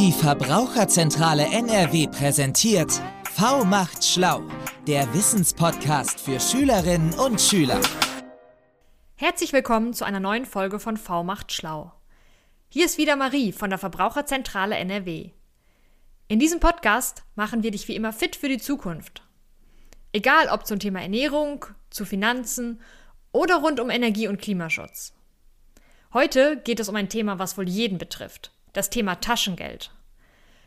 Die Verbraucherzentrale NRW präsentiert V macht schlau, der Wissenspodcast für Schülerinnen und Schüler. Herzlich willkommen zu einer neuen Folge von V macht schlau. Hier ist wieder Marie von der Verbraucherzentrale NRW. In diesem Podcast machen wir dich wie immer fit für die Zukunft. Egal ob zum Thema Ernährung, zu Finanzen oder rund um Energie- und Klimaschutz. Heute geht es um ein Thema, was wohl jeden betrifft das Thema Taschengeld.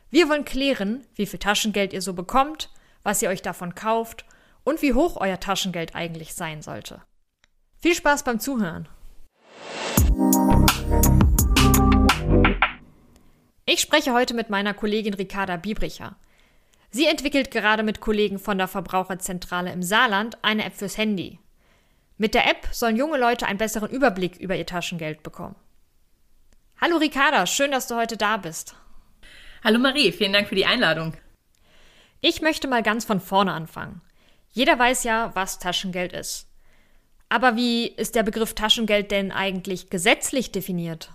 Wir wollen klären, wie viel Taschengeld ihr so bekommt, was ihr euch davon kauft und wie hoch euer Taschengeld eigentlich sein sollte. Viel Spaß beim Zuhören! Ich spreche heute mit meiner Kollegin Ricarda Biebricher. Sie entwickelt gerade mit Kollegen von der Verbraucherzentrale im Saarland eine App fürs Handy. Mit der App sollen junge Leute einen besseren Überblick über ihr Taschengeld bekommen. Hallo Ricarda, schön, dass du heute da bist. Hallo Marie, vielen Dank für die Einladung. Ich möchte mal ganz von vorne anfangen. Jeder weiß ja, was Taschengeld ist. Aber wie ist der Begriff Taschengeld denn eigentlich gesetzlich definiert?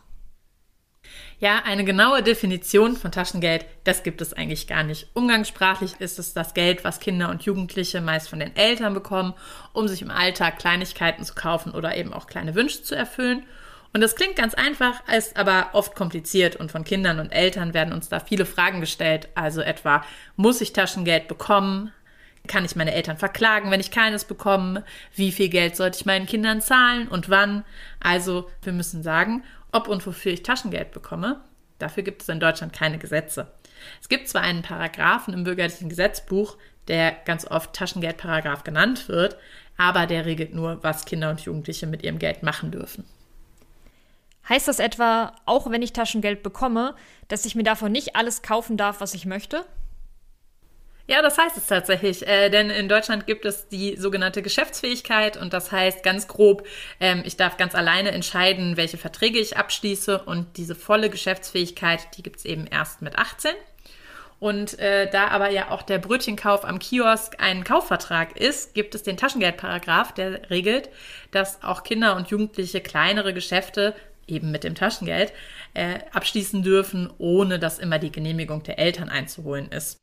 Ja, eine genaue Definition von Taschengeld, das gibt es eigentlich gar nicht. Umgangssprachlich ist es das Geld, was Kinder und Jugendliche meist von den Eltern bekommen, um sich im Alltag Kleinigkeiten zu kaufen oder eben auch kleine Wünsche zu erfüllen. Und das klingt ganz einfach, ist aber oft kompliziert und von Kindern und Eltern werden uns da viele Fragen gestellt. Also etwa, muss ich Taschengeld bekommen? Kann ich meine Eltern verklagen, wenn ich keines bekomme? Wie viel Geld sollte ich meinen Kindern zahlen und wann? Also, wir müssen sagen, ob und wofür ich Taschengeld bekomme. Dafür gibt es in Deutschland keine Gesetze. Es gibt zwar einen Paragraphen im bürgerlichen Gesetzbuch, der ganz oft Taschengeldparagraph genannt wird, aber der regelt nur, was Kinder und Jugendliche mit ihrem Geld machen dürfen. Heißt das etwa, auch wenn ich Taschengeld bekomme, dass ich mir davon nicht alles kaufen darf, was ich möchte? Ja, das heißt es tatsächlich, äh, denn in Deutschland gibt es die sogenannte Geschäftsfähigkeit und das heißt ganz grob, ähm, ich darf ganz alleine entscheiden, welche Verträge ich abschließe und diese volle Geschäftsfähigkeit, die gibt es eben erst mit 18. Und äh, da aber ja auch der Brötchenkauf am Kiosk ein Kaufvertrag ist, gibt es den Taschengeldparagraph, der regelt, dass auch Kinder und Jugendliche kleinere Geschäfte eben mit dem Taschengeld, äh, abschließen dürfen, ohne dass immer die Genehmigung der Eltern einzuholen ist.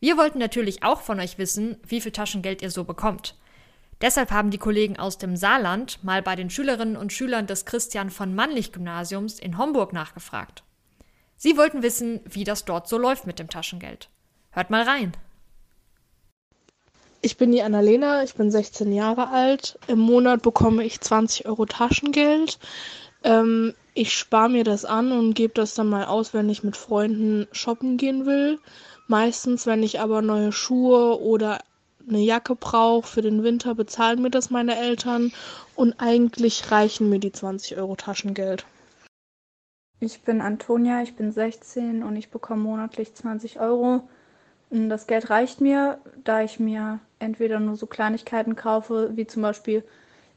Wir wollten natürlich auch von euch wissen, wie viel Taschengeld ihr so bekommt. Deshalb haben die Kollegen aus dem Saarland mal bei den Schülerinnen und Schülern des Christian von Mannlich Gymnasiums in Homburg nachgefragt. Sie wollten wissen, wie das dort so läuft mit dem Taschengeld. Hört mal rein. Ich bin die Annalena, ich bin 16 Jahre alt. Im Monat bekomme ich 20 Euro Taschengeld. Ähm, ich spare mir das an und gebe das dann mal aus, wenn ich mit Freunden shoppen gehen will. Meistens, wenn ich aber neue Schuhe oder eine Jacke brauche für den Winter, bezahlen mir das meine Eltern und eigentlich reichen mir die 20 Euro Taschengeld. Ich bin Antonia, ich bin 16 und ich bekomme monatlich 20 Euro. Das Geld reicht mir, da ich mir entweder nur so Kleinigkeiten kaufe, wie zum Beispiel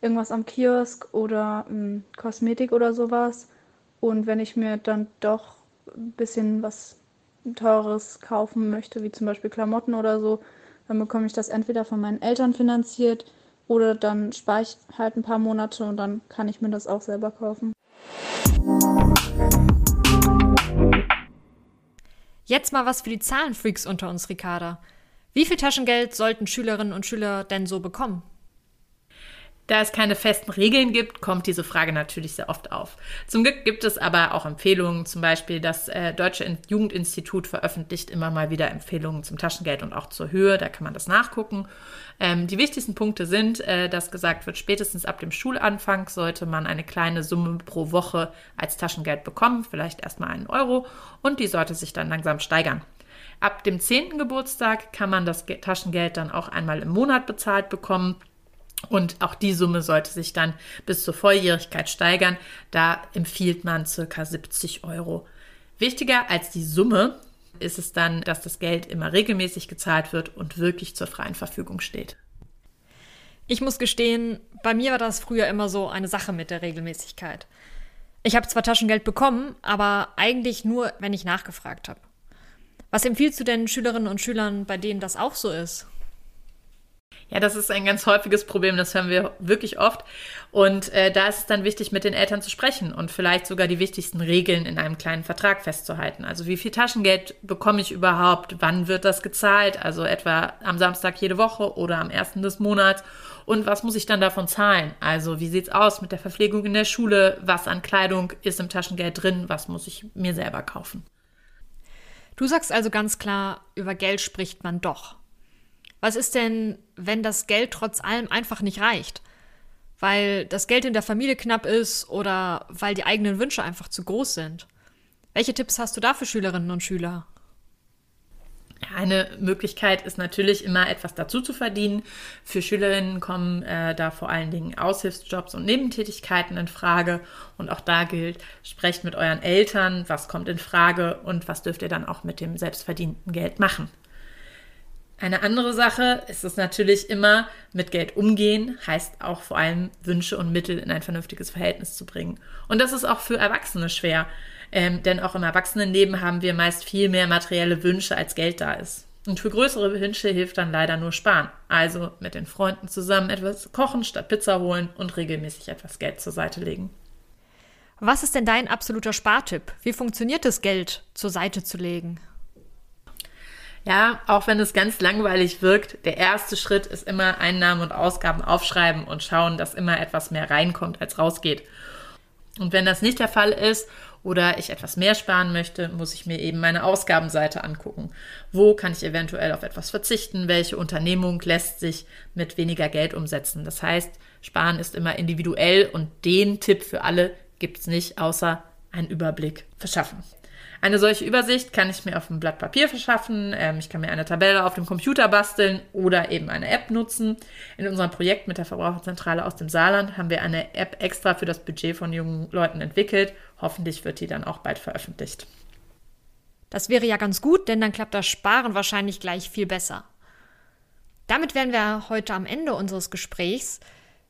irgendwas am Kiosk oder ähm, Kosmetik oder sowas. Und wenn ich mir dann doch ein bisschen was Teures kaufen möchte, wie zum Beispiel Klamotten oder so, dann bekomme ich das entweder von meinen Eltern finanziert oder dann spare ich halt ein paar Monate und dann kann ich mir das auch selber kaufen. Jetzt mal was für die Zahlenfreaks unter uns, Ricarda. Wie viel Taschengeld sollten Schülerinnen und Schüler denn so bekommen? Da es keine festen Regeln gibt, kommt diese Frage natürlich sehr oft auf. Zum Glück gibt es aber auch Empfehlungen, zum Beispiel das äh, Deutsche Jugendinstitut veröffentlicht immer mal wieder Empfehlungen zum Taschengeld und auch zur Höhe, da kann man das nachgucken. Ähm, die wichtigsten Punkte sind, äh, dass gesagt wird, spätestens ab dem Schulanfang sollte man eine kleine Summe pro Woche als Taschengeld bekommen, vielleicht erstmal einen Euro, und die sollte sich dann langsam steigern. Ab dem 10. Geburtstag kann man das Taschengeld dann auch einmal im Monat bezahlt bekommen. Und auch die Summe sollte sich dann bis zur Volljährigkeit steigern. Da empfiehlt man circa 70 Euro. Wichtiger als die Summe ist es dann, dass das Geld immer regelmäßig gezahlt wird und wirklich zur freien Verfügung steht. Ich muss gestehen, bei mir war das früher immer so eine Sache mit der Regelmäßigkeit. Ich habe zwar Taschengeld bekommen, aber eigentlich nur, wenn ich nachgefragt habe. Was empfiehlst du denn Schülerinnen und Schülern, bei denen das auch so ist? Ja, das ist ein ganz häufiges Problem, das hören wir wirklich oft. Und äh, da ist es dann wichtig, mit den Eltern zu sprechen und vielleicht sogar die wichtigsten Regeln in einem kleinen Vertrag festzuhalten. Also wie viel Taschengeld bekomme ich überhaupt? Wann wird das gezahlt? Also etwa am Samstag jede Woche oder am ersten des Monats. Und was muss ich dann davon zahlen? Also wie sieht's aus mit der Verpflegung in der Schule? Was an Kleidung ist im Taschengeld drin? Was muss ich mir selber kaufen? Du sagst also ganz klar, über Geld spricht man doch. Was ist denn, wenn das Geld trotz allem einfach nicht reicht? Weil das Geld in der Familie knapp ist oder weil die eigenen Wünsche einfach zu groß sind? Welche Tipps hast du da für Schülerinnen und Schüler? Eine Möglichkeit ist natürlich immer etwas dazu zu verdienen. Für Schülerinnen kommen äh, da vor allen Dingen Aushilfsjobs und Nebentätigkeiten in Frage. Und auch da gilt, sprecht mit euren Eltern, was kommt in Frage und was dürft ihr dann auch mit dem selbstverdienten Geld machen. Eine andere Sache ist es natürlich immer, mit Geld umgehen, heißt auch vor allem Wünsche und Mittel in ein vernünftiges Verhältnis zu bringen. Und das ist auch für Erwachsene schwer, ähm, denn auch im Erwachsenenleben haben wir meist viel mehr materielle Wünsche, als Geld da ist. Und für größere Wünsche hilft dann leider nur Sparen. Also mit den Freunden zusammen etwas kochen statt Pizza holen und regelmäßig etwas Geld zur Seite legen. Was ist denn dein absoluter Spartipp? Wie funktioniert es, Geld zur Seite zu legen? Ja, auch wenn es ganz langweilig wirkt, der erste Schritt ist immer Einnahmen und Ausgaben aufschreiben und schauen, dass immer etwas mehr reinkommt, als rausgeht. Und wenn das nicht der Fall ist oder ich etwas mehr sparen möchte, muss ich mir eben meine Ausgabenseite angucken. Wo kann ich eventuell auf etwas verzichten? Welche Unternehmung lässt sich mit weniger Geld umsetzen? Das heißt, sparen ist immer individuell und den Tipp für alle gibt es nicht, außer einen Überblick verschaffen. Eine solche Übersicht kann ich mir auf einem Blatt Papier verschaffen. Ähm, ich kann mir eine Tabelle auf dem Computer basteln oder eben eine App nutzen. In unserem Projekt mit der Verbraucherzentrale aus dem Saarland haben wir eine App extra für das Budget von jungen Leuten entwickelt. Hoffentlich wird die dann auch bald veröffentlicht. Das wäre ja ganz gut, denn dann klappt das Sparen wahrscheinlich gleich viel besser. Damit wären wir heute am Ende unseres Gesprächs.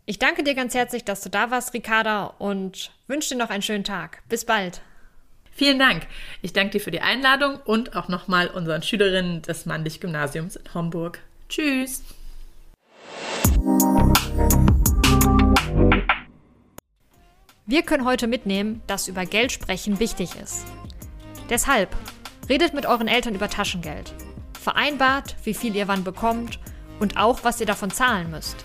Ich danke dir ganz herzlich, dass du da warst, Ricarda, und wünsche dir noch einen schönen Tag. Bis bald. Vielen Dank. Ich danke dir für die Einladung und auch nochmal unseren Schülerinnen des Mandig-Gymnasiums in Homburg. Tschüss. Wir können heute mitnehmen, dass über Geld sprechen wichtig ist. Deshalb redet mit euren Eltern über Taschengeld. Vereinbart, wie viel ihr wann bekommt und auch, was ihr davon zahlen müsst.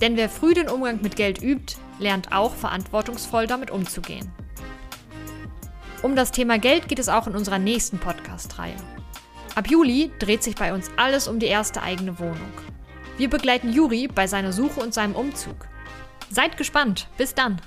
Denn wer früh den Umgang mit Geld übt, lernt auch verantwortungsvoll damit umzugehen. Um das Thema Geld geht es auch in unserer nächsten Podcast-Reihe. Ab Juli dreht sich bei uns alles um die erste eigene Wohnung. Wir begleiten Juri bei seiner Suche und seinem Umzug. Seid gespannt. Bis dann.